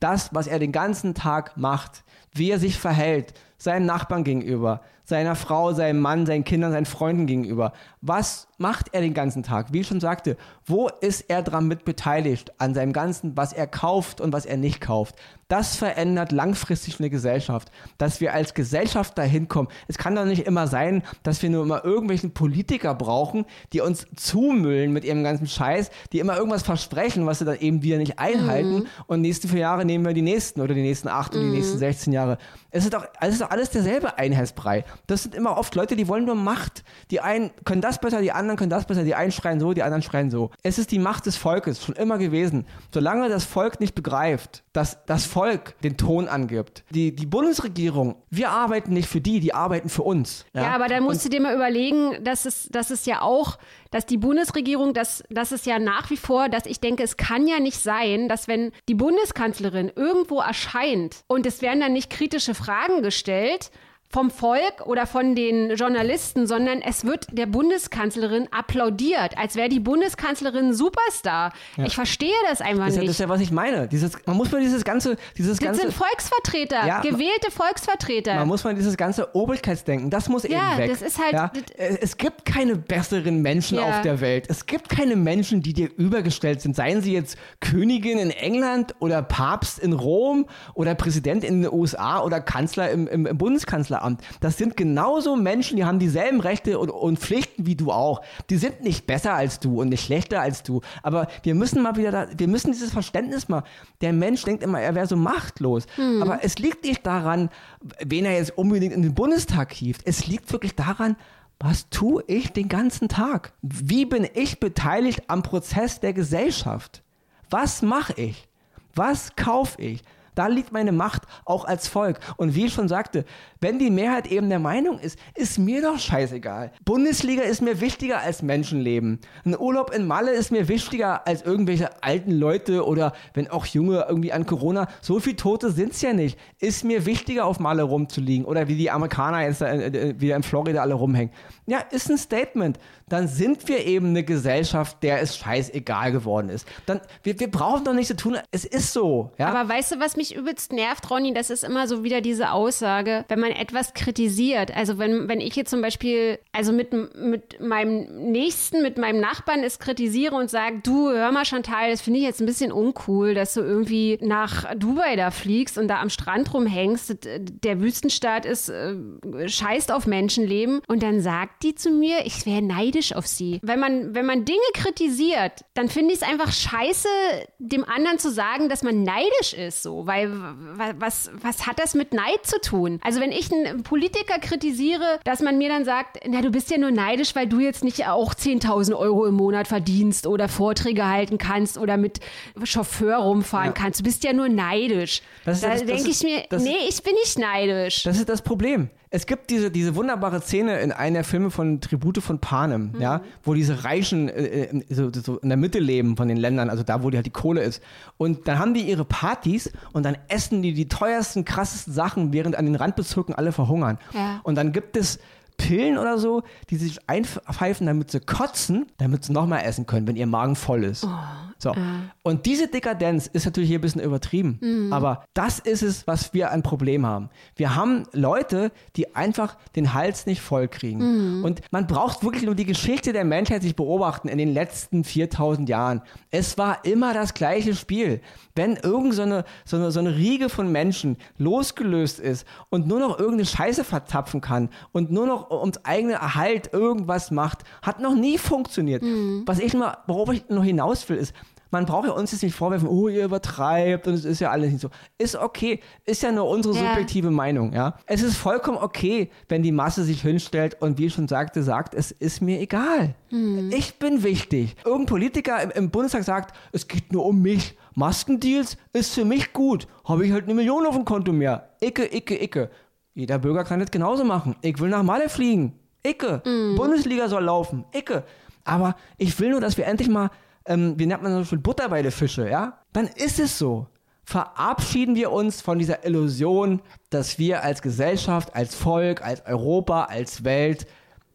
das, was er den ganzen Tag macht, wie er sich verhält, seinen Nachbarn gegenüber, seiner Frau, seinem Mann, seinen Kindern, seinen Freunden gegenüber. Was macht er den ganzen Tag? Wie ich schon sagte, wo ist er dran mit beteiligt an seinem Ganzen, was er kauft und was er nicht kauft? Das verändert langfristig eine Gesellschaft, dass wir als Gesellschaft dahin kommen. Es kann doch nicht immer sein, dass wir nur immer irgendwelchen Politiker brauchen, die uns zumüllen mit ihrem ganzen Scheiß, die immer irgendwas versprechen, was sie dann eben wieder nicht einhalten. Und nächste vier Jahre nehmen wir die nächsten oder die nächsten acht oder die nächsten 16 Jahre. Es ist doch, es ist doch alles derselbe Einheitsbrei. Das sind immer oft Leute, die wollen nur Macht. Die einen können das besser, die anderen können das besser. Die einen schreien so, die anderen schreien so. Es ist die Macht des Volkes, schon immer gewesen. Solange das Volk nicht begreift, dass das Volk den Ton angibt. Die, die Bundesregierung, wir arbeiten nicht für die, die arbeiten für uns. Ja, ja aber dann musst Und, du dir mal überlegen, dass es, dass es ja auch, dass die Bundesregierung, dass, dass es ja nach wie vor, dass ich denke, es kann ja nicht sein, dass wenn die Bundeskanzlerin irgendwo erscheint und es werden dann nicht kritische Fragen gestellt, vom Volk oder von den Journalisten, sondern es wird der Bundeskanzlerin applaudiert, als wäre die Bundeskanzlerin ein Superstar. Ja. Ich verstehe das einfach das nicht. Ja, das ist ja, was ich meine. Dieses, man muss mal dieses ganze, dieses das ganze. sind Volksvertreter, ja, gewählte Volksvertreter. Man muss mal dieses ganze Obrigkeitsdenken, das muss ja, eben weg. Das ist halt. Ja? Es gibt keine besseren Menschen auf der Welt. Es gibt keine Menschen, die dir übergestellt sind. Seien sie jetzt Königin in England oder Papst in Rom oder Präsident in den USA oder Kanzler im, im, im Bundeskanzler. Kanzleramt. Das sind genauso Menschen, die haben dieselben Rechte und, und Pflichten wie du auch. Die sind nicht besser als du und nicht schlechter als du. Aber wir müssen mal wieder, da, wir müssen dieses Verständnis mal. Der Mensch denkt immer, er wäre so machtlos. Mhm. Aber es liegt nicht daran, wen er jetzt unbedingt in den Bundestag hieft. Es liegt wirklich daran, was tue ich den ganzen Tag? Wie bin ich beteiligt am Prozess der Gesellschaft? Was mache ich? Was kaufe ich? Da liegt meine Macht auch als Volk. Und wie ich schon sagte, wenn die Mehrheit eben der Meinung ist, ist mir doch scheißegal. Bundesliga ist mir wichtiger als Menschenleben. Ein Urlaub in Malle ist mir wichtiger als irgendwelche alten Leute oder wenn auch Junge irgendwie an Corona. So viele Tote sind es ja nicht. Ist mir wichtiger, auf Malle rumzuliegen oder wie die Amerikaner jetzt äh, äh, wieder in Florida alle rumhängen. Ja, ist ein Statement. Dann sind wir eben eine Gesellschaft, der es scheißegal geworden ist. Dann, wir, wir brauchen doch nichts zu tun. Es ist so. Ja? Aber weißt du, was mich übelst nervt, Ronny? Das ist immer so wieder diese Aussage, wenn man etwas kritisiert. Also wenn, wenn ich jetzt zum Beispiel, also mit, mit meinem Nächsten, mit meinem Nachbarn es kritisiere und sage, du, hör mal Chantal, das finde ich jetzt ein bisschen uncool, dass du irgendwie nach Dubai da fliegst und da am Strand rumhängst. Der Wüstenstaat ist, äh, scheißt auf Menschenleben. Und dann sagt die zu mir, ich wäre neidisch auf sie. Wenn man, wenn man Dinge kritisiert, dann finde ich es einfach scheiße, dem anderen zu sagen, dass man neidisch ist, so. Weil, was, was hat das mit Neid zu tun? Also, wenn ich einen Politiker kritisiere, dass man mir dann sagt, na, du bist ja nur neidisch, weil du jetzt nicht auch 10.000 Euro im Monat verdienst oder Vorträge halten kannst oder mit Chauffeur rumfahren ja. kannst. Du bist ja nur neidisch. Das, da denke ich mir, nee, ich bin nicht neidisch. Das ist das Problem. Es gibt diese, diese wunderbare Szene in einer der Filme von Tribute von Panem, mhm. ja, wo diese Reichen äh, äh, so, so, in der Mitte leben von den Ländern, also da, wo die halt die Kohle ist. Und dann haben die ihre Partys und dann essen die die teuersten, krassesten Sachen, während an den Randbezirken alle verhungern. Ja. Und dann gibt es Pillen oder so, die sich einpfeifen, damit sie kotzen, damit sie nochmal essen können, wenn ihr Magen voll ist. Oh. So. Äh. Und diese Dekadenz ist natürlich hier ein bisschen übertrieben. Mhm. Aber das ist es, was wir ein Problem haben. Wir haben Leute, die einfach den Hals nicht voll kriegen. Mhm. Und man braucht wirklich nur die Geschichte der Menschheit sich beobachten in den letzten 4000 Jahren. Es war immer das gleiche Spiel. Wenn irgend so eine, so eine, so eine Riege von Menschen losgelöst ist und nur noch irgendeine Scheiße verzapfen kann und nur noch ums eigene Erhalt irgendwas macht, hat noch nie funktioniert. Mhm. Was ich mal, worauf ich noch hinaus will, ist, man braucht ja uns jetzt nicht vorwerfen, oh, ihr übertreibt und es ist ja alles nicht so. Ist okay, ist ja nur unsere ja. subjektive Meinung, ja. Es ist vollkommen okay, wenn die Masse sich hinstellt und wie ich schon sagte, sagt, es ist mir egal. Hm. Ich bin wichtig. Irgendein Politiker im, im, Bundestag sagt, es geht nur um mich. Maskendeals ist für mich gut. Habe ich halt eine Million auf dem Konto mehr. Icke, icke, icke. Jeder Bürger kann das genauso machen. Ich will nach Malle fliegen. Icke. Mm. Bundesliga soll laufen. Icke. Aber ich will nur, dass wir endlich mal ähm, wie nennt man so schön, Butter bei den Fische, ja? Dann ist es so. Verabschieden wir uns von dieser Illusion, dass wir als Gesellschaft, als Volk, als Europa, als Welt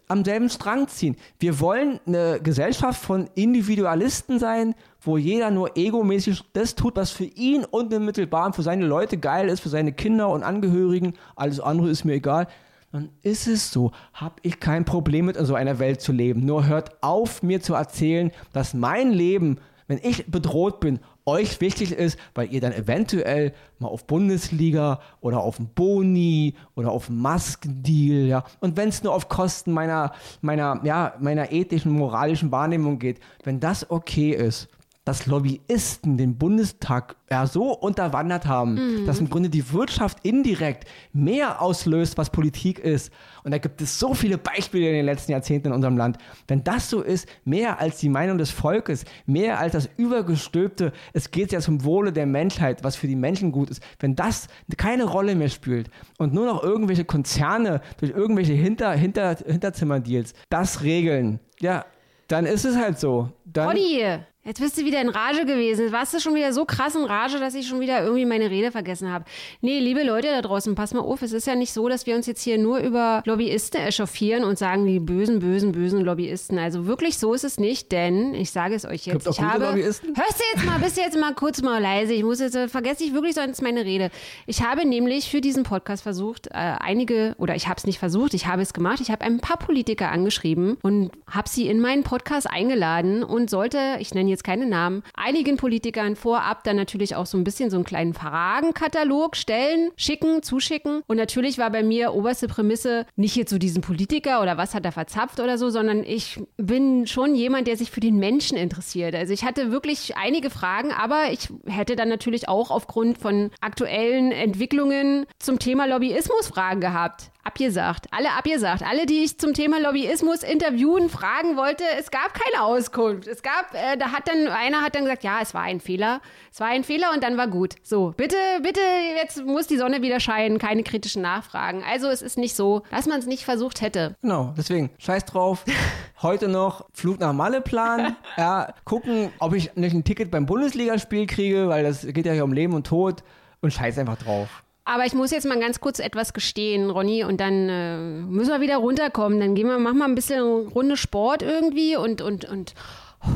am selben Strang ziehen. Wir wollen eine Gesellschaft von Individualisten sein, wo jeder nur egomäßig das tut, was für ihn unmittelbar für seine Leute geil ist, für seine Kinder und Angehörigen. Alles andere ist mir egal dann ist es so. Habe ich kein Problem mit in so einer Welt zu leben. Nur hört auf, mir zu erzählen, dass mein Leben, wenn ich bedroht bin, euch wichtig ist, weil ihr dann eventuell mal auf Bundesliga oder auf einen Boni oder auf einen Maskendeal, ja, und wenn es nur auf Kosten meiner, meiner, ja, meiner ethischen, moralischen Wahrnehmung geht, wenn das okay ist, dass Lobbyisten den Bundestag ja so unterwandert haben, dass im Grunde die Wirtschaft indirekt mehr auslöst, was Politik ist. Und da gibt es so viele Beispiele in den letzten Jahrzehnten in unserem Land. Wenn das so ist, mehr als die Meinung des Volkes, mehr als das übergestülpte, es geht ja zum Wohle der Menschheit, was für die Menschen gut ist, wenn das keine Rolle mehr spielt und nur noch irgendwelche Konzerne durch irgendwelche Hinter, Hinter, Hinterzimmerdeals das regeln, ja, dann ist es halt so. Dann, Olli, Jetzt bist du wieder in Rage gewesen. Warst du schon wieder so krass in Rage, dass ich schon wieder irgendwie meine Rede vergessen habe. Nee, liebe Leute da draußen, pass mal auf. Es ist ja nicht so, dass wir uns jetzt hier nur über Lobbyisten echauffieren und sagen, die bösen, bösen, bösen Lobbyisten. Also wirklich so ist es nicht, denn ich sage es euch jetzt. Auch ich gute habe. Lobbyisten? Hörst du jetzt mal, bist du jetzt mal kurz mal leise. Ich muss jetzt, äh, vergesse ich wirklich sonst meine Rede. Ich habe nämlich für diesen Podcast versucht, äh, einige, oder ich habe es nicht versucht, ich habe es gemacht. Ich habe ein paar Politiker angeschrieben und habe sie in meinen Podcast eingeladen und sollte, ich nenne jetzt keine Namen, einigen Politikern vorab dann natürlich auch so ein bisschen so einen kleinen Fragenkatalog stellen, schicken, zuschicken. Und natürlich war bei mir oberste Prämisse nicht jetzt so diesen Politiker oder was hat er verzapft oder so, sondern ich bin schon jemand, der sich für den Menschen interessiert. Also ich hatte wirklich einige Fragen, aber ich hätte dann natürlich auch aufgrund von aktuellen Entwicklungen zum Thema Lobbyismus Fragen gehabt. Abgesagt. Alle abgesagt. Alle, die ich zum Thema Lobbyismus interviewen, fragen wollte, es gab keine Auskunft. Es gab, äh, da hat dann, einer hat dann gesagt, ja, es war ein Fehler. Es war ein Fehler und dann war gut. So, bitte, bitte, jetzt muss die Sonne wieder scheinen, keine kritischen Nachfragen. Also es ist nicht so, dass man es nicht versucht hätte. Genau, deswegen, scheiß drauf. Heute noch Flug nach Malle planen. Ja, gucken, ob ich nicht ein Ticket beim Bundesligaspiel kriege, weil das geht ja hier um Leben und Tod. Und scheiß einfach drauf. Aber ich muss jetzt mal ganz kurz etwas gestehen, Ronny, und dann äh, müssen wir wieder runterkommen. Dann gehen wir, machen wir ein bisschen Runde Sport irgendwie und, und, und oh,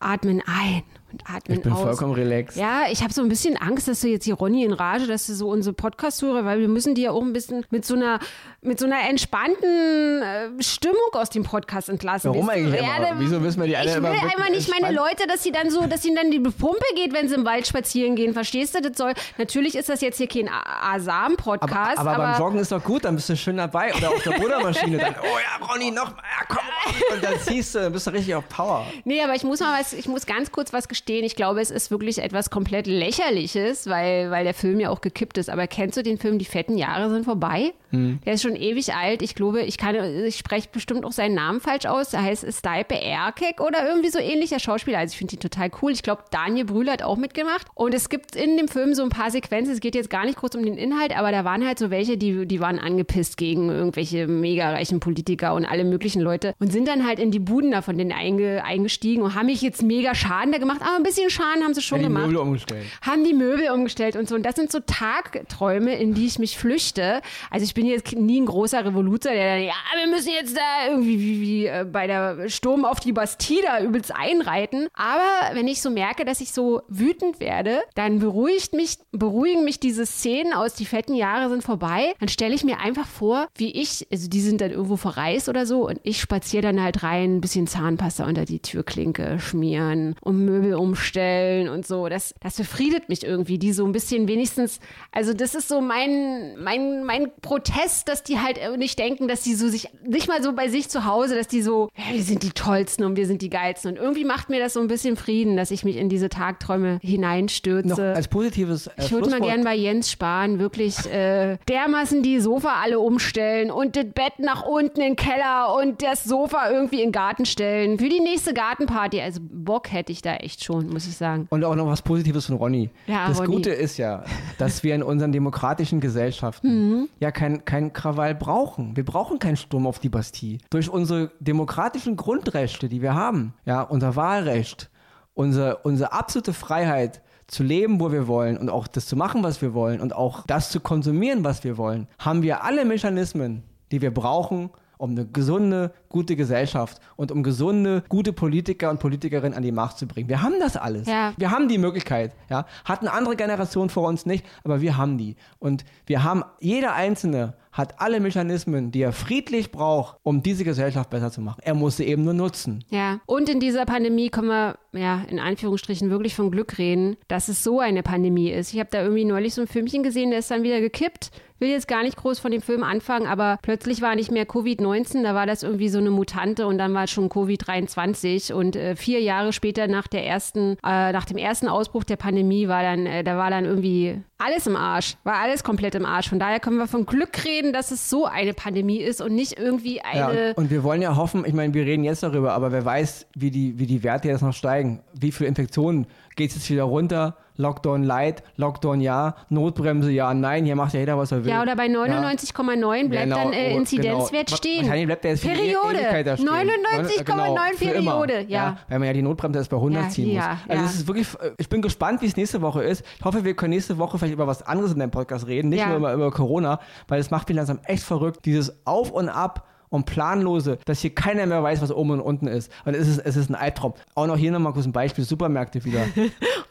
atmen ein und atmen Ich bin aus. vollkommen relaxed. Ja, ich habe so ein bisschen Angst, dass du jetzt hier Ronny in Rage, dass du so unsere Podcast-Hörer, weil wir müssen die ja auch ein bisschen mit so einer, mit so einer entspannten äh, Stimmung aus dem Podcast entlassen. Warum Weißt du? eigentlich Ja, immer? Wieso müssen wir die alle Ich will einmal nicht meine Leute, dass sie dann so, dass ihnen dann die Pumpe geht, wenn sie im Wald spazieren gehen. Verstehst du? Das soll, natürlich ist das jetzt hier kein A- Asam-Podcast, Aber, aber, aber, beim Joggen ist doch gut, dann bist du schön dabei. Oder auf der Buttermaschine. Dann, oh ja, Ronny, noch mal, ja, komm. Und dann ziehst du, dann bist du richtig auf Power. Nee, aber ich muss mal was, ich muss ganz kurz was gestehen. Ich glaube, es ist wirklich etwas komplett lächerliches, weil, weil der Film ja auch gekippt ist. Aber kennst du den Film Die fetten Jahre sind vorbei? Hm. Der ist schon ewig alt. Ich glaube, ich kann, ich spreche bestimmt auch seinen Namen falsch aus. Der heißt Stipe Erkek oder irgendwie so ähnlicher Schauspieler. Also ich finde ihn total cool. Ich glaube, Daniel Brühl hat auch mitgemacht. Und es gibt in dem Film so ein paar Sequenzen. Es geht jetzt gar nicht kurz um den Inhalt, aber da waren halt so welche, die, die waren angepisst gegen irgendwelche mega reichen Politiker und alle möglichen Leute und sind dann halt in die Buden da von denen einge, eingestiegen und haben mich jetzt mega Schaden da gemacht. Aber ein bisschen Schaden haben sie schon Ja, die gemacht Möbel umgestellt. haben die Möbel umgestellt und so. Und das sind so Tagträume, in die ich mich flüchte. Also ich bin jetzt nie ein großer Revoluzer, der dann, ja, wir müssen jetzt da irgendwie wie, wie äh, bei der Sturm auf die Bastille da übelst einreiten. Aber wenn ich so merke, dass ich so wütend werde, dann beruhigt mich, beruhigen mich diese Szenen aus die fetten Jahre sind vorbei. Dann stelle ich mir einfach vor, wie ich, also die sind dann irgendwo verreist oder so und ich spaziere dann halt rein, ein bisschen Zahnpasta unter die Türklinke schmieren und Möbel umstellen und so. Das, das befriedet mich irgendwie, die so ein bisschen wenigstens, also das ist so mein, mein, mein Protest, dass die halt nicht denken, dass die so sich, nicht mal so bei sich zu Hause, dass die so, ja, wir sind die Tollsten und wir sind die Geilsten. Und irgendwie macht mir das so ein bisschen Frieden, dass ich mich in diese Tagträume hineinstürze. Noch als positives äh, Ich würde mal Schlusswort- gern bei Jens Spahn wirklich äh, dermaßen die Sofa alle umstellen und das Bett nach unten in den Keller und das Sofa irgendwie in den Garten stellen. Für die nächste Gartenparty. Also Bock hätte ich da echt schon, muss ich sagen. Und auch noch was Positives von Ronny. Ja, das Ronny. Gute ist ja, dass wir in unseren demokratischen Gesellschaften Mhm. ja kein, kein Krawall brauchen. Wir brauchen keinen Sturm auf die Bastille. Durch unsere demokratischen Grundrechte, die wir haben, ja, unser Wahlrecht, unsere, unsere absolute Freiheit zu leben, wo wir wollen und auch das zu machen, was wir wollen und auch das zu konsumieren, was wir wollen, haben wir alle Mechanismen, die wir brauchen, um eine gesunde, gute Gesellschaft und um gesunde, gute Politiker und Politikerinnen an die Macht zu bringen. Wir haben das alles. Ja. Wir haben die Möglichkeit. Ja? Hatten andere Generationen vor uns nicht, aber wir haben die. Und wir haben, jeder Einzelne hat alle Mechanismen, die er friedlich braucht, um diese Gesellschaft besser zu machen. Er muss sie eben nur nutzen. Ja, und in dieser Pandemie können wir, ja, in Anführungsstrichen wirklich von Glück reden, dass es so eine Pandemie ist. Ich habe da irgendwie neulich so ein Filmchen gesehen, der ist dann wieder gekippt will jetzt gar nicht groß von dem Film anfangen, aber plötzlich war nicht mehr Covid-19, da war das irgendwie so eine Mutante und dann war schon Covid-23 und äh, vier Jahre später nach der ersten, äh, nach dem ersten Ausbruch der Pandemie war dann, äh, da war dann irgendwie alles im Arsch, war alles komplett im Arsch. Von daher können wir von Glück reden, dass es so eine Pandemie ist und nicht irgendwie eine. Ja, und wir wollen ja hoffen, ich meine, wir reden jetzt darüber, aber wer weiß, wie die, wie die Werte jetzt noch steigen, wie viele Infektionen geht es jetzt wieder runter Lockdown light, Lockdown ja, Notbremse ja, nein, hier macht ja jeder, was er will. Ja, oder bei 99,9 bleibt genau, dann äh, oh, Inzidenzwert genau. stehen. Wahrscheinlich bleibt der jetzt Periode. 99,9 genau, Periode, ja. ja. Weil man ja die Notbremse erst bei 100 ja, ziehen muss. Ja, also es ist wirklich, äh, ich bin gespannt, wie es nächste Woche ist. Ich hoffe, wir können nächste Woche vielleicht über was anderes in deinem Podcast reden, nicht nur über, über Corona, weil es macht mich langsam echt verrückt, dieses Auf und Ab und planlose, dass hier keiner mehr weiß, was oben und unten ist. Und es ist, es ist ein Albtraum. Auch noch hier nochmal kurz ein Beispiel, Supermärkte wieder.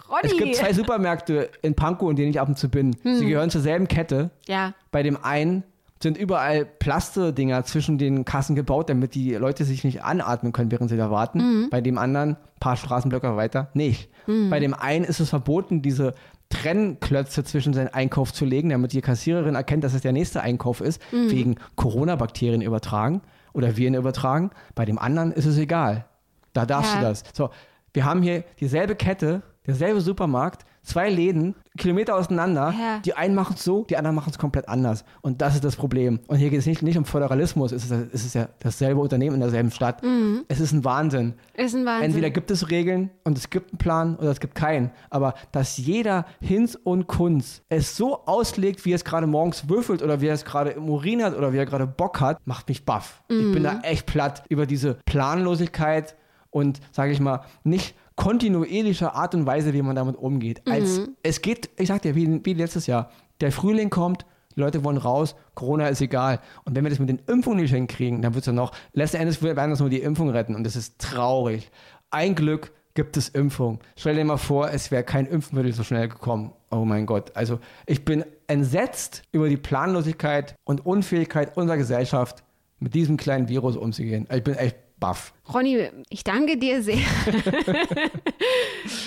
Ronny. Es gibt zwei Supermärkte in Pankow, in denen ich ab und zu bin. Hm. Sie gehören zur selben Kette. Ja. Bei dem einen sind überall Plaste-Dinger zwischen den Kassen gebaut, damit die Leute sich nicht anatmen können, während sie da warten. Mhm. Bei dem anderen, ein paar Straßenblöcke weiter, nicht. Mhm. Bei dem einen ist es verboten, diese Trennklötze zwischen seinen Einkauf zu legen, damit die Kassiererin erkennt, dass es der nächste Einkauf ist, mhm. wegen Corona-Bakterien übertragen oder Viren übertragen. Bei dem anderen ist es egal. Da darfst ja. du das. So, wir haben hier dieselbe Kette, derselbe Supermarkt, zwei Läden, Kilometer auseinander. Ja. Die einen machen es so, die anderen machen es komplett anders. Und das ist das Problem. Und hier geht es nicht, nicht um Föderalismus, es ist, es ist ja dasselbe Unternehmen in derselben Stadt. Mhm. Es ist ein Wahnsinn. Ist ein Wahnsinn. Entweder gibt es Regeln und es gibt einen Plan oder es gibt keinen. Aber dass jeder Hinz und Kunz es so auslegt, wie er es gerade morgens würfelt oder wie er es gerade im Urin hat oder wie er gerade Bock hat, macht mich baff. Mhm. Ich bin da mhm. echt platt über diese Planlosigkeit und, sage ich mal, nicht kontinuierliche Art und Weise, wie man damit umgeht. Als, mhm. Es geht, ich sag dir, wie, wie letztes Jahr. Der Frühling kommt, Leute wollen raus, Corona ist egal. Und wenn wir das mit den Impfungen nicht hinkriegen, dann wird es ja noch, letzten Endes werden uns nur die Impfung retten. Und das ist traurig. Ein Glück gibt es Impfung. Stell dir mal vor, es wäre kein Impfmittel so schnell gekommen. Oh mein Gott. Also ich bin entsetzt über die Planlosigkeit und Unfähigkeit unserer Gesellschaft, mit diesem kleinen Virus umzugehen. Ich bin echt baff. Ronny, ich danke dir sehr.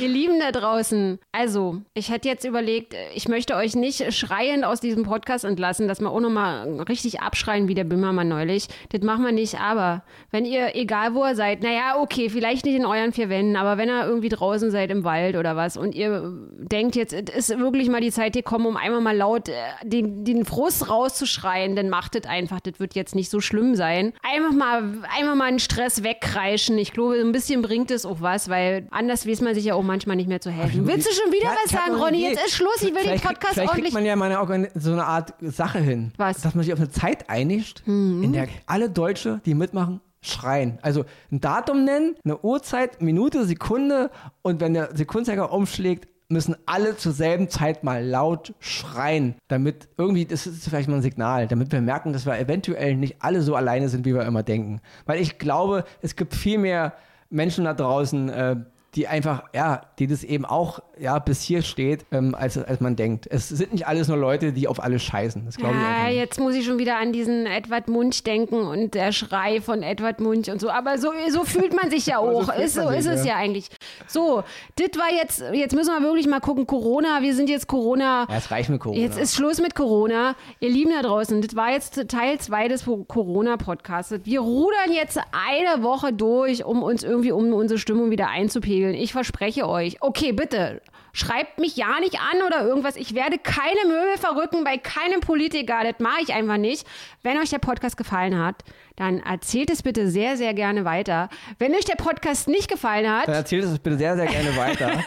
Ihr Lieben da draußen. Also, ich hätte jetzt überlegt, ich möchte euch nicht schreiend aus diesem Podcast entlassen, dass wir auch nochmal richtig abschreien wie der Bimmermann neulich. Das machen wir nicht, aber wenn ihr, egal wo ihr seid, naja, okay, vielleicht nicht in euren vier Wänden, aber wenn ihr irgendwie draußen seid im Wald oder was und ihr denkt, jetzt ist wirklich mal die Zeit gekommen, um einmal mal laut äh, den, den Frust rauszuschreien, dann macht das einfach. Das wird jetzt nicht so schlimm sein. Einfach mal, einmal mal einen Stress weg kreischen. Ich glaube, ein bisschen bringt es auch was, weil anders weiß man sich ja auch manchmal nicht mehr zu helfen. Willst du schon wieder ja, was sagen, Ronny? Jetzt ist Schluss. Ich will den Podcast vielleicht ordentlich. kriegt man ja mal eine, so eine Art Sache hin. Was? Dass man sich auf eine Zeit einigt, mhm. in der alle Deutsche, die mitmachen, schreien. Also ein Datum nennen, eine Uhrzeit, Minute, Sekunde und wenn der Sekundenzeiger umschlägt, müssen alle zur selben Zeit mal laut schreien, damit irgendwie, das ist vielleicht mal ein Signal, damit wir merken, dass wir eventuell nicht alle so alleine sind, wie wir immer denken. Weil ich glaube, es gibt viel mehr Menschen da draußen, äh, die einfach, ja, die das eben auch, ja, bis hier steht, ähm, als, als man denkt. Es sind nicht alles nur Leute, die auf alles scheißen. Das glaube ja, ich jetzt muss ich schon wieder an diesen Edward Munch denken und der Schrei von Edward Munch und so. Aber so, so fühlt man sich ja auch. so ist, so ist es ja eigentlich. So, das war jetzt, jetzt müssen wir wirklich mal gucken, Corona, wir sind jetzt Corona. Ja, es reicht mit Corona. Jetzt ist Schluss mit Corona. Ihr Lieben da draußen, das war jetzt Teil 2 des Corona-Podcasts. Wir rudern jetzt eine Woche durch, um uns irgendwie, um unsere Stimmung wieder einzupegeln spielen. Ich verspreche euch. Okay, bitte. Schreibt mich ja nicht an oder irgendwas. Ich werde keine Möbel verrücken bei keinem Politiker. Das mache ich einfach nicht. Wenn euch der Podcast gefallen hat, dann erzählt es bitte sehr, sehr gerne weiter. Wenn euch der Podcast nicht gefallen hat, dann erzählt es bitte sehr, sehr gerne weiter.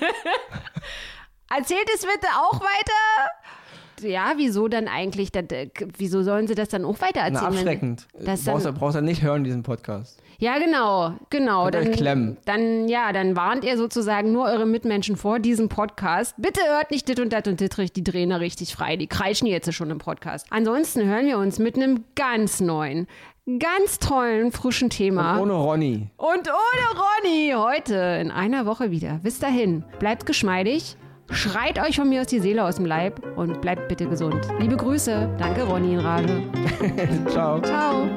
erzählt es bitte auch weiter ja, wieso dann eigentlich, das, wieso sollen sie das dann auch weiter erzählen? Na, abschreckend. Das brauchst, du brauchst du nicht hören, diesen Podcast. Ja, genau, genau. Dann, klemmen. dann, ja, dann warnt ihr sozusagen nur eure Mitmenschen vor diesem Podcast. Bitte hört nicht dit und dat und dit, die drehen da richtig frei. Die kreischen jetzt schon im Podcast. Ansonsten hören wir uns mit einem ganz neuen, ganz tollen, frischen Thema. Und ohne Ronny. Und ohne Ronny heute in einer Woche wieder. Bis dahin, bleibt geschmeidig Schreit euch von mir aus die Seele aus dem Leib und bleibt bitte gesund. Liebe Grüße. Danke, Ronny in Rage. Ciao. Ciao.